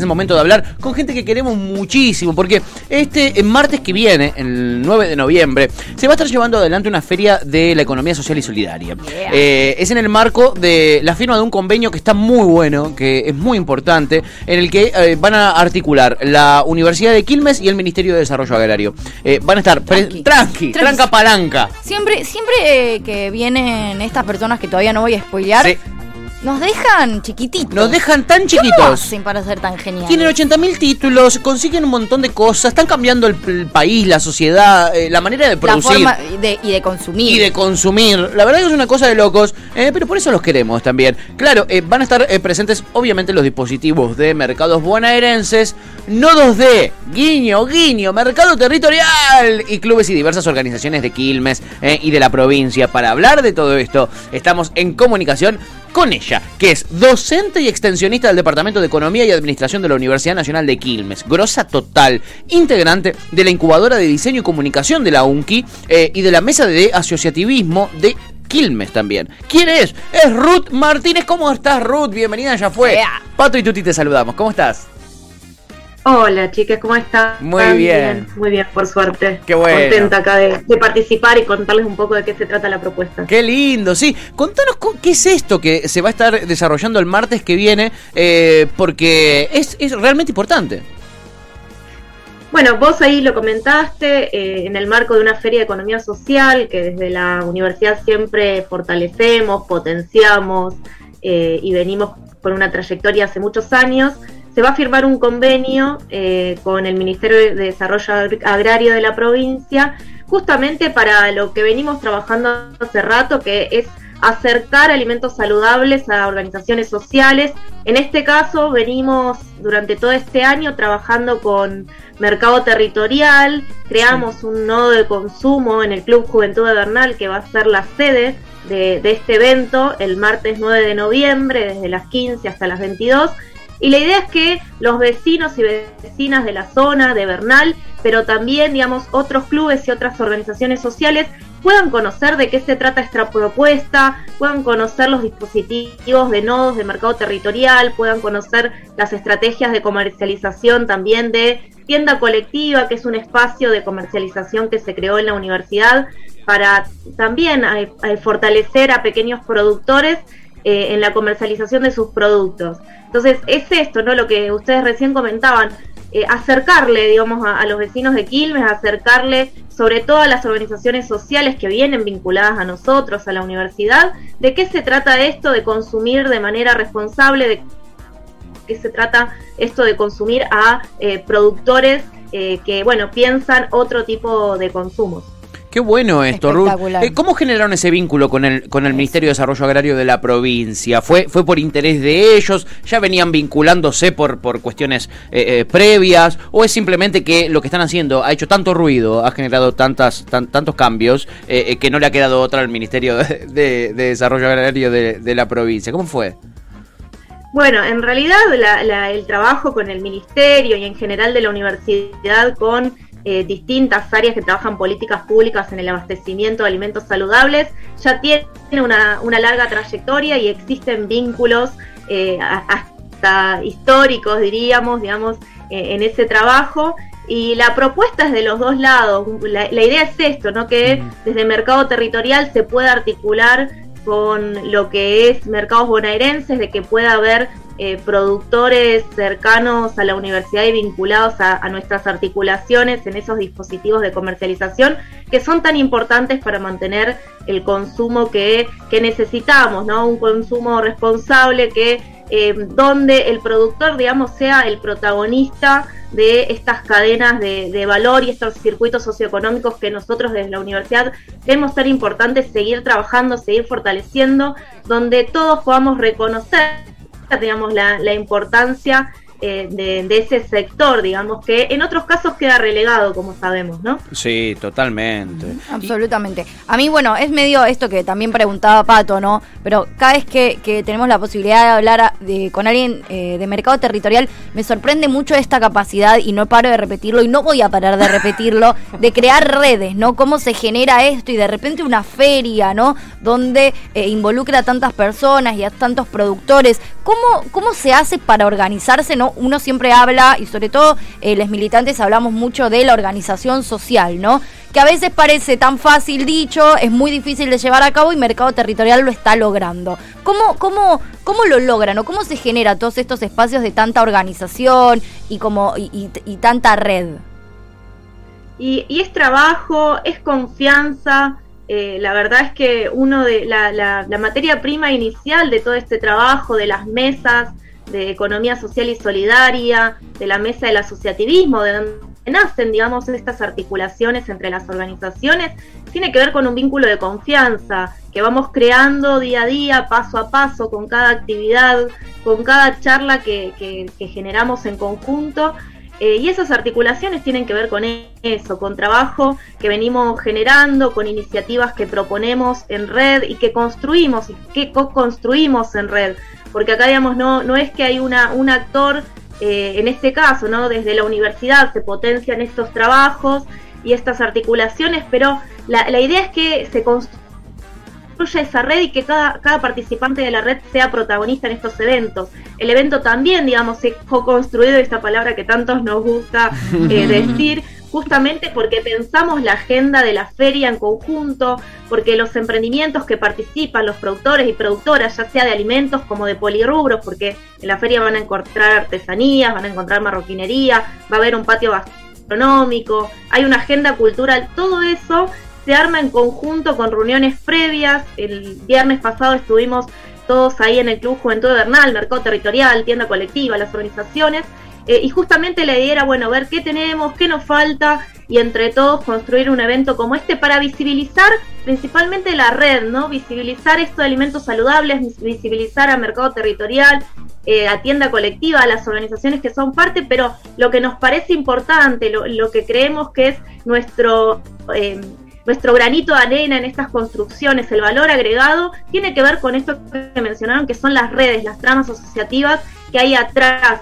Es el momento de hablar con gente que queremos muchísimo, porque este martes que viene, el 9 de noviembre, se va a estar llevando adelante una feria de la economía social y solidaria. Eh, es en el marco de la firma de un convenio que está muy bueno, que es muy importante, en el que eh, van a articular la Universidad de Quilmes y el Ministerio de Desarrollo Agrario. Eh, van a estar tranqui, tranqui, tranca palanca. Siempre, siempre que vienen estas personas que todavía no voy a spoilear, Sí. Nos dejan chiquititos. Nos dejan tan ¿Cómo chiquitos. hacen para ser tan geniales? Tienen 80.000 títulos, consiguen un montón de cosas, están cambiando el, el país, la sociedad, eh, la manera de la producir. forma de, y de consumir. y de consumir. La verdad que es una cosa de locos, eh, pero por eso los queremos también. Claro, eh, van a estar eh, presentes obviamente los dispositivos de mercados bonaerenses, nodos de guiño, guiño, mercado territorial y clubes y diversas organizaciones de Quilmes y de la provincia. Para hablar de todo esto, estamos en comunicación con ella, que es docente y extensionista del Departamento de Economía y Administración de la Universidad Nacional de Quilmes, grosa total, integrante de la incubadora de diseño y comunicación de la UNCI eh, y de la mesa de asociativismo de Quilmes también. ¿Quién es? Es Ruth Martínez. ¿Cómo estás, Ruth? Bienvenida, ya fue. Pato y Tuti te saludamos. ¿Cómo estás? Hola chicas, ¿cómo están? Muy bien. Muy bien, por suerte. Qué bueno. Contenta acá de, de participar y contarles un poco de qué se trata la propuesta. Qué lindo, sí. Contanos co- qué es esto que se va a estar desarrollando el martes que viene, eh, porque es, es realmente importante. Bueno, vos ahí lo comentaste eh, en el marco de una feria de economía social que desde la universidad siempre fortalecemos, potenciamos eh, y venimos con una trayectoria hace muchos años. Se va a firmar un convenio eh, con el Ministerio de Desarrollo Agr- Agrario de la provincia, justamente para lo que venimos trabajando hace rato, que es acercar alimentos saludables a organizaciones sociales. En este caso, venimos durante todo este año trabajando con Mercado Territorial, creamos un nodo de consumo en el Club Juventud de Bernal, que va a ser la sede de, de este evento el martes 9 de noviembre, desde las 15 hasta las 22. Y la idea es que los vecinos y vecinas de la zona de Bernal, pero también, digamos, otros clubes y otras organizaciones sociales puedan conocer de qué se trata esta propuesta, puedan conocer los dispositivos de nodos de mercado territorial, puedan conocer las estrategias de comercialización también de tienda colectiva, que es un espacio de comercialización que se creó en la universidad para también eh, eh, fortalecer a pequeños productores eh, en la comercialización de sus productos. Entonces, es esto, ¿no? Lo que ustedes recién comentaban, eh, acercarle, digamos, a, los vecinos de Quilmes, acercarle sobre todo a las organizaciones sociales que vienen vinculadas a nosotros, a la universidad, de qué se trata esto de consumir de manera responsable, de qué se trata esto de consumir a eh, productores eh, que, bueno, piensan otro tipo de consumos. Qué bueno esto, Ruth. Eh, ¿Cómo generaron ese vínculo con el, con el Ministerio de Desarrollo Agrario de la provincia? ¿Fue, fue por interés de ellos? ¿Ya venían vinculándose por, por cuestiones eh, eh, previas? ¿O es simplemente que lo que están haciendo ha hecho tanto ruido, ha generado tantas, tan- tantos cambios, eh, eh, que no le ha quedado otra al Ministerio de, de- de Desarrollo Agrario de, de la provincia? ¿Cómo fue? Bueno, en realidad la- la- el trabajo con el ministerio y en general de la universidad con eh, distintas áreas que trabajan políticas públicas en el abastecimiento de alimentos saludables ya tiene una, una larga trayectoria y existen vínculos eh, hasta históricos, diríamos, digamos, eh, en ese trabajo. Y la propuesta es de los dos lados. La, la idea es esto, ¿no? Que desde el mercado territorial se pueda articular con lo que es mercados bonaerenses, de que pueda haber eh, productores cercanos a la universidad y vinculados a, nuestras articulaciones en esos dispositivos de comercialización que son tan importantes para mantener el consumo que, necesitamos, ¿no? Un consumo responsable que eh, donde el productor, digamos, sea el protagonista de estas cadenas de, valor y estos circuitos socioeconómicos que nosotros desde la universidad creemos ser importantes seguir trabajando, seguir fortaleciendo, donde todos podamos reconocer, digamos, la, la importancia eh, de, ese sector, digamos, que en otros casos queda relegado, como sabemos, ¿no? Sí, totalmente. Absolutamente. A mí, bueno, es medio esto que también preguntaba Pato, ¿no? Pero cada vez que, tenemos la posibilidad de hablar con alguien eh, de mercado territorial, me sorprende mucho esta capacidad, y no paro de repetirlo, y no voy a parar de repetirlo, de crear redes, ¿no? Cómo se genera esto, y de repente una feria, ¿no? Donde eh, involucra a tantas personas y a tantos productores. ¿Cómo, ¿Cómo se hace para organizarse, ¿no? Uno siempre habla, y sobre todo eh, los militantes hablamos mucho de la organización social, ¿no? Que a veces parece tan fácil dicho, es muy difícil de llevar a cabo y Mercado Territorial lo está logrando. ¿Cómo, cómo, cómo lo logran o cómo se genera todos estos espacios de tanta organización y, como, y, tanta red? Y, es trabajo, es confianza. Eh, la verdad es que uno de la, materia prima inicial de todo este trabajo, de las mesas, de economía social y solidaria, de la mesa del asociativismo, de donde nacen, digamos, estas articulaciones entre las organizaciones, tiene que ver con un vínculo de confianza que vamos creando día a día, paso a paso, con cada actividad, con cada charla que, generamos en conjunto. Eh, y esas articulaciones tienen que ver con eso, con trabajo que venimos generando, con iniciativas que proponemos en red y que construimos y que co-construimos en red porque acá, digamos, no, no es que hay una, un actor, eh, en este caso, ¿no? Desde la universidad se potencian estos trabajos y estas articulaciones, pero la, la idea es que se construya esa red y que cada, cada participante de la red sea protagonista en estos eventos. El evento también, digamos, se co-construido, esta palabra que tantos nos gusta eh, decir, justamente porque pensamos la agenda de la feria en conjunto, porque los emprendimientos que participan, los productores y productoras, ya sea de alimentos como de polirrubros, porque en la feria van a encontrar artesanías, van a encontrar marroquinería, va a haber un patio gastronómico, hay una agenda cultural, todo eso se arma en conjunto con reuniones previas. El viernes pasado estuvimos todos ahí en el Club Juventud Bernal, Mercado Territorial, Tienda Colectiva, las organizaciones, eh, y justamente la idea era, bueno, ver qué tenemos, qué nos falta y entre todos construir un evento como este para visibilizar principalmente la red, ¿no? Visibilizar esto de alimentos saludables, visibilizar a mercado territorial, eh, a tienda colectiva, a las organizaciones que son parte, pero lo que nos parece importante, lo, que creemos que es nuestro... Eh, nuestro granito de arena en estas construcciones, el valor agregado, tiene que ver con esto que mencionaron, que son las redes, las tramas asociativas que hay atrás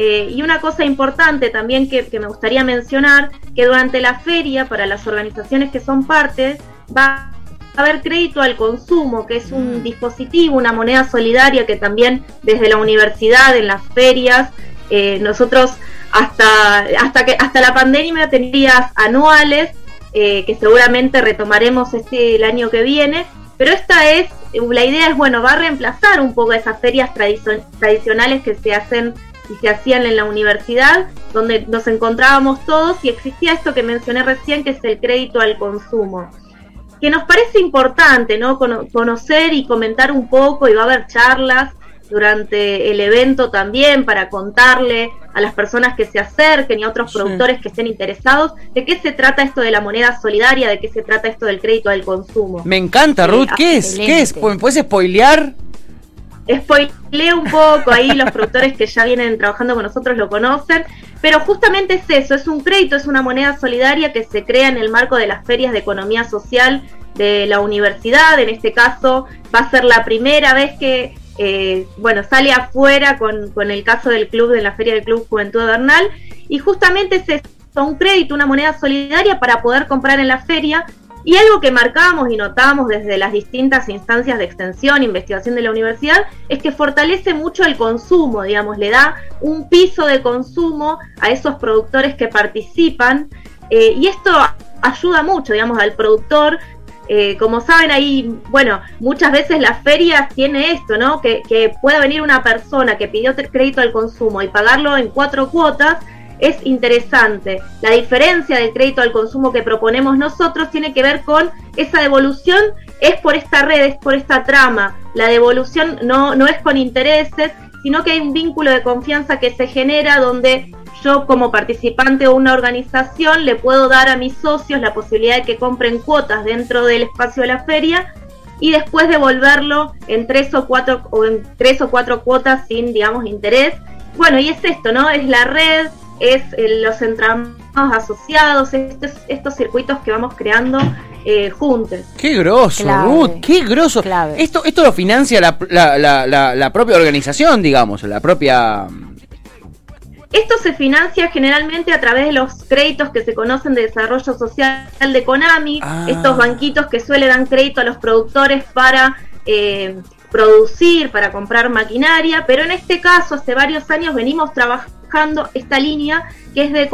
eh, y una cosa importante también que, me gustaría mencionar, que durante la feria, para las organizaciones que son parte, va a haber crédito al consumo, que es un mm. dispositivo, una moneda solidaria que también desde la universidad, en las ferias, eh, nosotros hasta, hasta, que, hasta la pandemia tenías anuales, eh, que seguramente retomaremos este el año que viene, pero esta es, la idea es, bueno, va a reemplazar un poco esas ferias tradicionales que se hacen y se hacían en la universidad, donde nos encontrábamos todos y existía esto que mencioné recién, que es el crédito al consumo. Que nos parece importante, ¿no? conocer y comentar un poco, y va a haber charlas durante el evento también para contarle a las personas que se acerquen y a otros productores que estén interesados de qué se trata esto de la moneda solidaria, de qué se trata esto del crédito al consumo. Me encanta, Ruth. ¿Qué es? ¿Qué es? ¿Me puedes spoilear? spoileé un poco, ahí los productores que ya vienen trabajando con nosotros lo conocen, pero justamente es eso, es un crédito, es una moneda solidaria que se crea en el marco de las ferias de economía social de la universidad, en este caso va a ser la primera vez que, eh, bueno, sale afuera con, el caso del club, de la feria del Club Juventud Bernal, y justamente es eso, un crédito, una moneda solidaria para poder comprar en la feria y algo que marcamos y notamos desde las distintas instancias de extensión, investigación de la universidad, es que fortalece mucho el consumo, digamos, le da un piso de consumo a esos productores que participan. Eh, y esto ayuda mucho, digamos, al productor. Eh, como saben ahí, bueno, muchas veces las ferias tiene esto, ¿no? Que, que pueda venir una persona que pidió crédito al consumo y pagarlo en cuatro cuotas es interesante. La diferencia del crédito al consumo que proponemos nosotros tiene que ver con esa devolución, es por esta red, es por esta trama. La devolución no, no es con intereses, sino que hay un vínculo de confianza que se genera donde yo como participante o una organización le puedo dar a mis socios la posibilidad de que compren cuotas dentro del espacio de la feria y después devolverlo en tres o cuatro o en tres o cuatro cuotas sin digamos interés bueno, y es esto, ¿no? Es la red, es eh, los entramados asociados, estos, estos circuitos que vamos creando eh, juntos. Qué groso, Ruth, qué groso. Esto, esto lo financia la, la, la, la, propia organización, digamos, la propia... Esto se financia generalmente a través de los créditos que se conocen de desarrollo social de Konami, ah. estos banquitos que suelen dar crédito a los productores para eh, producir, para comprar maquinaria, pero en este caso hace varios años venimos trabajando esta línea que es de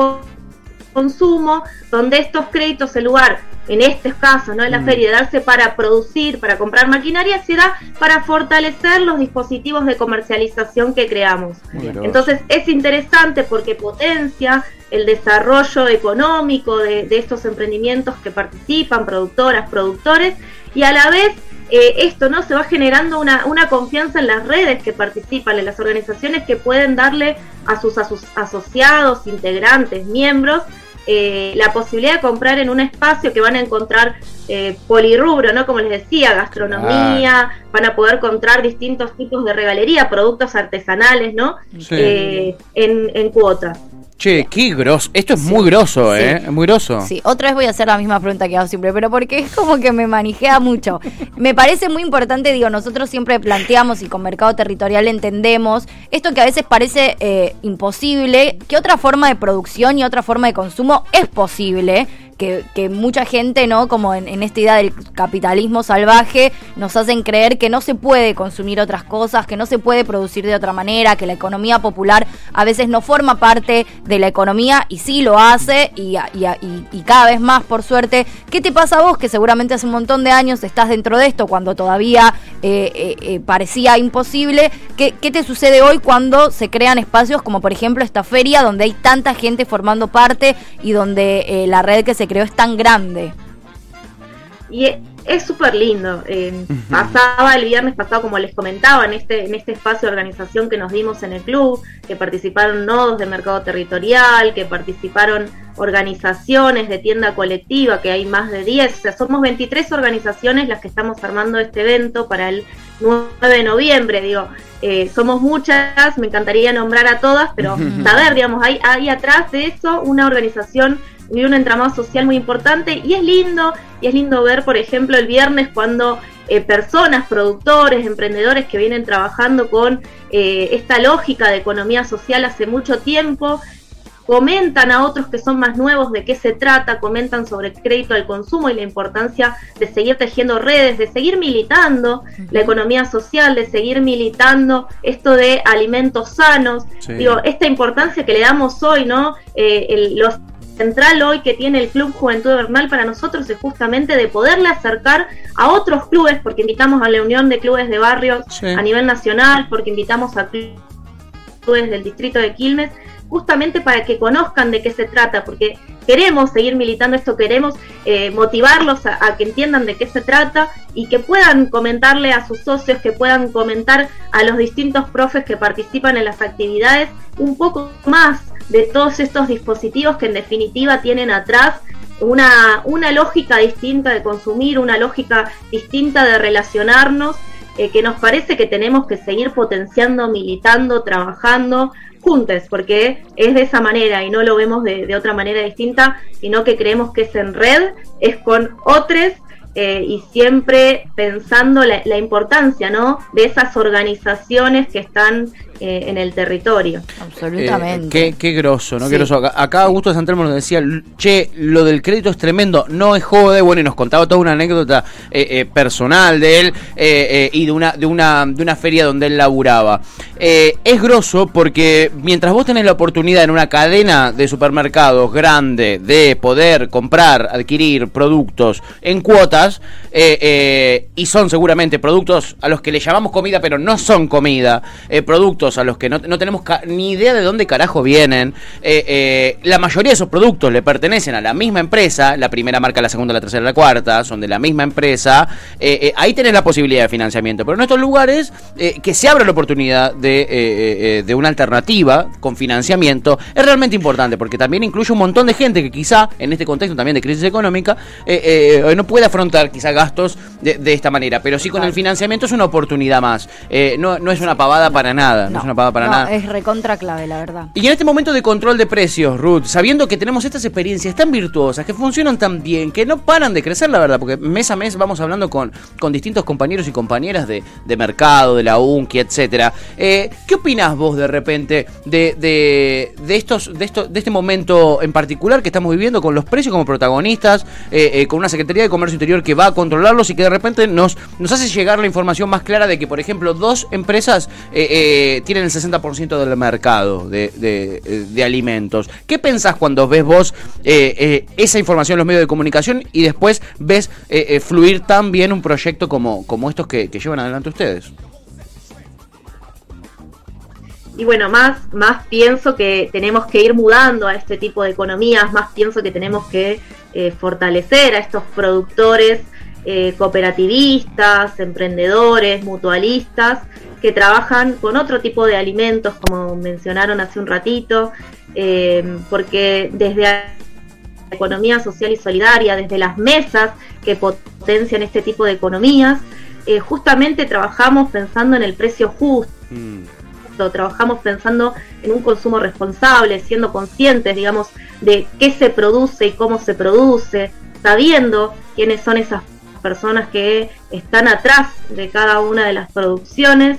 consumo, donde estos créditos, en lugar, en este caso, no en la mm. feria, de darse para producir, para comprar maquinaria, se da para fortalecer los dispositivos de comercialización que creamos. Entonces es interesante porque potencia el desarrollo económico de, de estos emprendimientos que participan, productoras, productores, y a la vez eh, esto no se va generando una, una, confianza en las redes que participan, en las organizaciones que pueden darle a sus, asociados, integrantes, miembros, eh, la posibilidad de comprar en un espacio que van a encontrar eh, polirrubro, ¿no? Como les decía, gastronomía, van a poder encontrar distintos tipos de regalería, productos artesanales, ¿no? en, en cuotas. Che, qué grosso. Esto es muy grosso, ¿eh? Muy grosso. Sí, otra vez voy a hacer la misma pregunta que hago siempre, pero porque es como que me manijea mucho. Me parece muy importante, digo, nosotros siempre planteamos y con mercado territorial entendemos esto que a veces parece eh, imposible, que otra forma de producción y otra forma de consumo es posible que, mucha gente, ¿no? Como en, esta idea del capitalismo salvaje, nos hacen creer que no se puede consumir otras cosas, que no se puede producir de otra manera, que la economía popular a veces no forma parte de la economía y sí lo hace y, y, cada vez más, por suerte. ¿Qué te pasa a vos, que seguramente hace un montón de años estás dentro de esto, cuando todavía eh, eh, eh, parecía imposible? ¿Qué, ¿Qué te sucede hoy cuando se crean espacios como por ejemplo esta feria donde hay tanta gente formando parte y donde la red que se creo es tan grande. Y es súper lindo. Eh, pasaba el viernes pasado, como les comentaba, en este, en este espacio de organización que nos dimos en el club, que participaron nodos de mercado territorial, que participaron organizaciones de tienda colectiva, que hay más de 10, o sea, somos 23 organizaciones las que estamos armando este evento para el 9 de noviembre, digo, eh, somos muchas, me encantaría nombrar a todas, pero saber, digamos, hay, hay atrás de eso una organización y un entramado social muy importante y es lindo, y es lindo ver, por ejemplo, el viernes cuando eh, personas, productores, emprendedores que vienen trabajando con eh, esta lógica de economía social hace mucho tiempo, comentan a otros que son más nuevos de qué se trata, comentan sobre el crédito al consumo y la importancia de seguir tejiendo redes, de seguir militando la economía social, de seguir militando esto de alimentos sanos. Digo, esta importancia que le damos hoy, ¿no? Eh, los central hoy que tiene el Club Juventud Bernal para nosotros es justamente de poderle acercar a otros clubes, porque invitamos a la Unión de Clubes de Barrios a nivel nacional, porque invitamos a clubes del distrito de Quilmes, justamente para que conozcan de qué se trata, porque queremos seguir militando esto, queremos eh, motivarlos a, a, que entiendan de qué se trata y que puedan comentarle a sus socios, que puedan comentar a los distintos profes que participan en las actividades un poco más de todos estos dispositivos que en definitiva tienen atrás una, una lógica distinta de consumir, una lógica distinta de relacionarnos, eh, que nos parece que tenemos que seguir potenciando, militando, trabajando juntos, porque es de esa manera y no lo vemos de, de otra manera distinta, sino que creemos que es en red, es con otros eh, y siempre pensando la, importancia ¿no? de esas organizaciones que están eh, en el territorio. Absolutamente. Eh, qué, qué groso, ¿no? Qué groso. Acá, Augusto de Santelmo nos decía, che, lo del crédito es tremendo, no es jode, bueno, y nos contaba toda una anécdota personal de él y de una, de, una, de una feria donde él laburaba. es groso porque mientras vos tenés la oportunidad en una cadena de supermercados grande de poder comprar, adquirir productos en cuotas, eh, eh, y son seguramente productos a los que le llamamos comida, pero no son comida, eh, productos a los que no, tenemos ni idea de dónde carajo vienen. la mayoría de esos productos le pertenecen a la misma empresa, la primera marca, la segunda, la tercera, la cuarta, son de la misma empresa. ahí tenés la posibilidad de financiamiento, pero en estos lugares que se abra la oportunidad de, de una alternativa con financiamiento es realmente importante, porque también incluye un montón de gente que quizá en este contexto también de crisis económica no puede afrontar ejecutar quizá gastos de, de esta manera, pero sí con el financiamiento es una oportunidad más. Eh, no, no es una pavada para nada, no, es una pavada para no, nada. Es recontra clave, la verdad. Y en este momento de control de precios, Ruth, sabiendo que tenemos estas experiencias tan virtuosas, que funcionan tan bien, que no paran de crecer, la verdad, porque mes a mes vamos hablando con, con distintos compañeros y compañeras de, de mercado, de la UNCI, etcétera. Eh, ¿Qué opinás vos de repente de, de, de estos, de, esto, de este momento en particular que estamos viviendo con los precios como protagonistas, eh, con una Secretaría de Comercio Interior que va a controlarlos y que de repente nos, nos hace llegar la información más clara de que, por ejemplo, dos empresas eh, eh, tienen el 60% del mercado de, eh, de alimentos. ¿Qué pensás cuando ves vos esa información en los medios de comunicación y después ves fluir tan bien un proyecto como, como estos que, que llevan adelante ustedes? Y bueno, más, más pienso que tenemos que ir mudando a este tipo de economías, más pienso que tenemos que eh, fortalecer a estos productores eh, cooperativistas, emprendedores, mutualistas, que trabajan con otro tipo de alimentos, como mencionaron hace un ratito, eh, porque desde la economía social y solidaria, desde las mesas que potencian este tipo de economías, justamente trabajamos pensando en el precio justo trabajamos pensando en un consumo responsable, siendo conscientes, digamos, de qué se produce y cómo se produce, sabiendo quiénes son esas personas que están atrás de cada una de las producciones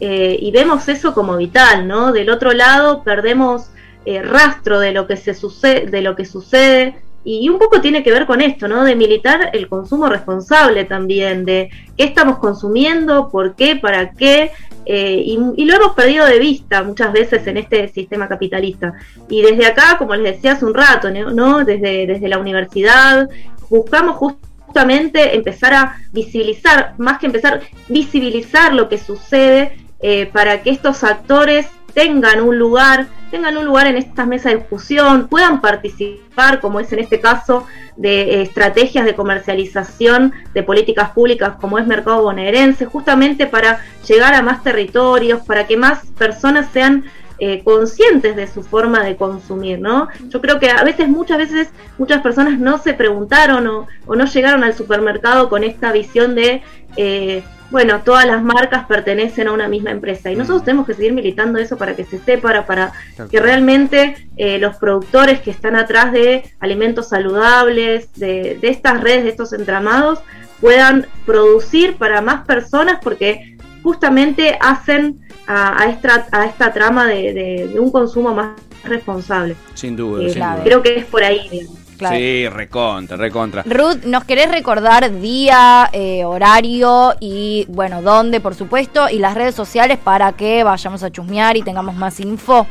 eh, y vemos eso como vital, ¿no? Del otro lado perdemos eh, rastro de lo que se sucede, de lo que sucede y un poco tiene que ver con esto, ¿no? De militar el consumo responsable también, de qué estamos consumiendo, por qué, para qué, eh, y, lo hemos perdido de vista muchas veces en este sistema capitalista. Y desde acá, como les decía hace un rato, ¿no? Desde, desde la universidad, buscamos justamente empezar a visibilizar, más que empezar, visibilizar lo que sucede eh, para que estos actores tengan un lugar, tengan un lugar en estas mesas de discusión, puedan participar, como es en este caso, de eh, estrategias de comercialización de políticas públicas como es Mercado Bonaerense, justamente para llegar a más territorios, para que más personas sean eh, conscientes de su forma de consumir, ¿no? Yo creo que a veces, muchas veces, muchas personas no se preguntaron o, o no llegaron al supermercado con esta visión de eh, bueno, todas las marcas pertenecen a una misma empresa. Y nosotros tenemos que seguir militando eso para que se sepa, para que realmente eh, los productores que están atrás de alimentos saludables, de, de, estas redes, de estos entramados, puedan producir para más personas porque justamente hacen a, a, esta, a esta, trama de, de, de, un consumo más responsable. Sin duda, eh, sin duda. Creo que es por ahí. Digamos. Claro. Sí, recontra, recontra. Ruth, ¿nos querés recordar día, eh, horario y, bueno, dónde, por supuesto, y las redes sociales para que vayamos a chusmear y tengamos más info?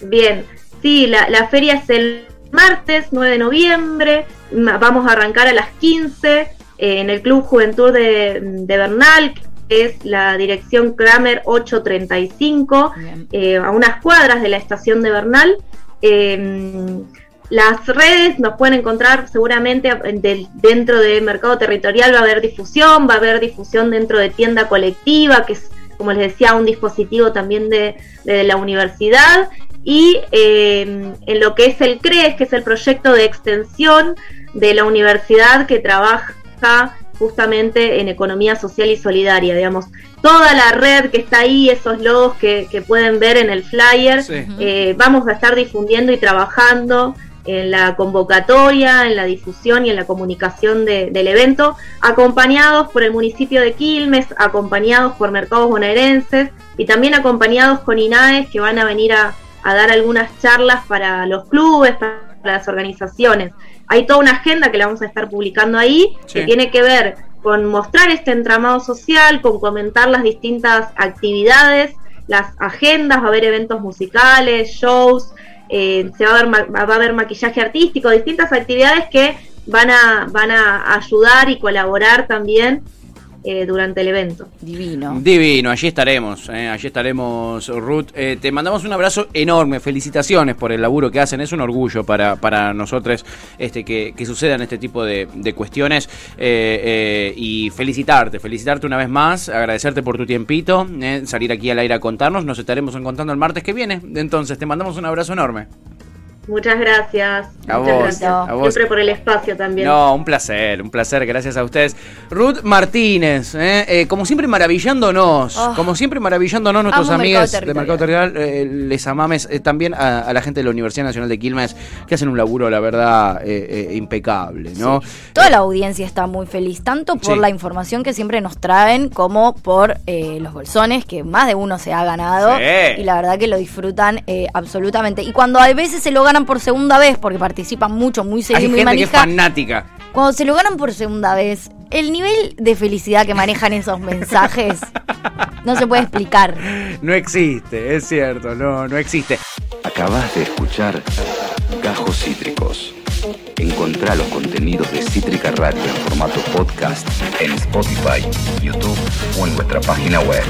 Bien, sí, la, la feria es el martes 9 de noviembre, vamos a arrancar a las 15 eh, en el Club Juventud de, de Bernal, que es la dirección Kramer 835, eh, a unas cuadras de la estación de Bernal. Eh, las redes nos pueden encontrar seguramente dentro de Mercado Territorial, va a haber difusión, va a haber difusión dentro de tienda colectiva, que es, como les decía, un dispositivo también de, de la universidad. Y eh, en lo que es el CRES, que es el proyecto de extensión de la universidad que trabaja justamente en economía social y solidaria, digamos. Toda la red que está ahí, esos logos que, que pueden ver en el flyer, sí. eh, vamos a estar difundiendo y trabajando en la convocatoria, en la difusión y en la comunicación de, del evento, acompañados por el municipio de Quilmes, acompañados por mercados bonaerenses y también acompañados con INAES que van a venir a, a dar algunas charlas para los clubes, para las organizaciones. Hay toda una agenda que la vamos a estar publicando ahí, sí. que tiene que ver con mostrar este entramado social, con comentar las distintas actividades, las agendas, va a haber eventos musicales, shows, eh, se va a, ver, va a haber maquillaje artístico, distintas actividades que van a, van a ayudar y colaborar también eh, durante el evento. Divino. Divino, allí estaremos, eh, allí estaremos, Ruth. Eh, te mandamos un abrazo enorme, felicitaciones por el laburo que hacen, es un orgullo para, para nosotros este, que, que sucedan este tipo de, de cuestiones eh, y felicitarte, felicitarte una vez más, agradecerte por tu tiempito, salir aquí al aire a contarnos, nos estaremos encontrando el martes que viene, entonces te mandamos un abrazo enorme. Muchas gracias. A Muchas vos, gracias. a vos. Siempre por el espacio también. No, un placer, un placer, gracias a ustedes. Ruth Martínez, ¿eh? Eh, como siempre maravillándonos, Oh. como siempre maravillándonos nuestros amigos de Mercado Territorial, eh, les amames, eh, también a, a la gente de la Universidad Nacional de Quilmes, que hacen un laburo, la verdad, eh, eh, impecable, ¿no? Toda la audiencia está muy feliz, tanto por Sí. la información que siempre nos traen como por eh, los bolsones, que más de uno se ha ganado. Sí. Y la verdad que lo disfrutan eh, absolutamente. Y cuando a veces se lo ganan por segunda vez, porque participan mucho, muy Hay seguido, muy gente que es fanática. cuando se lo ganan por segunda vez, el nivel de felicidad que manejan esos mensajes no se puede explicar. No existe, es cierto, no, no existe. Acabas de escuchar Gajos Cítricos. Encontrá los contenidos de Cítrica Radio en formato podcast en Spotify, YouTube o en nuestra página web.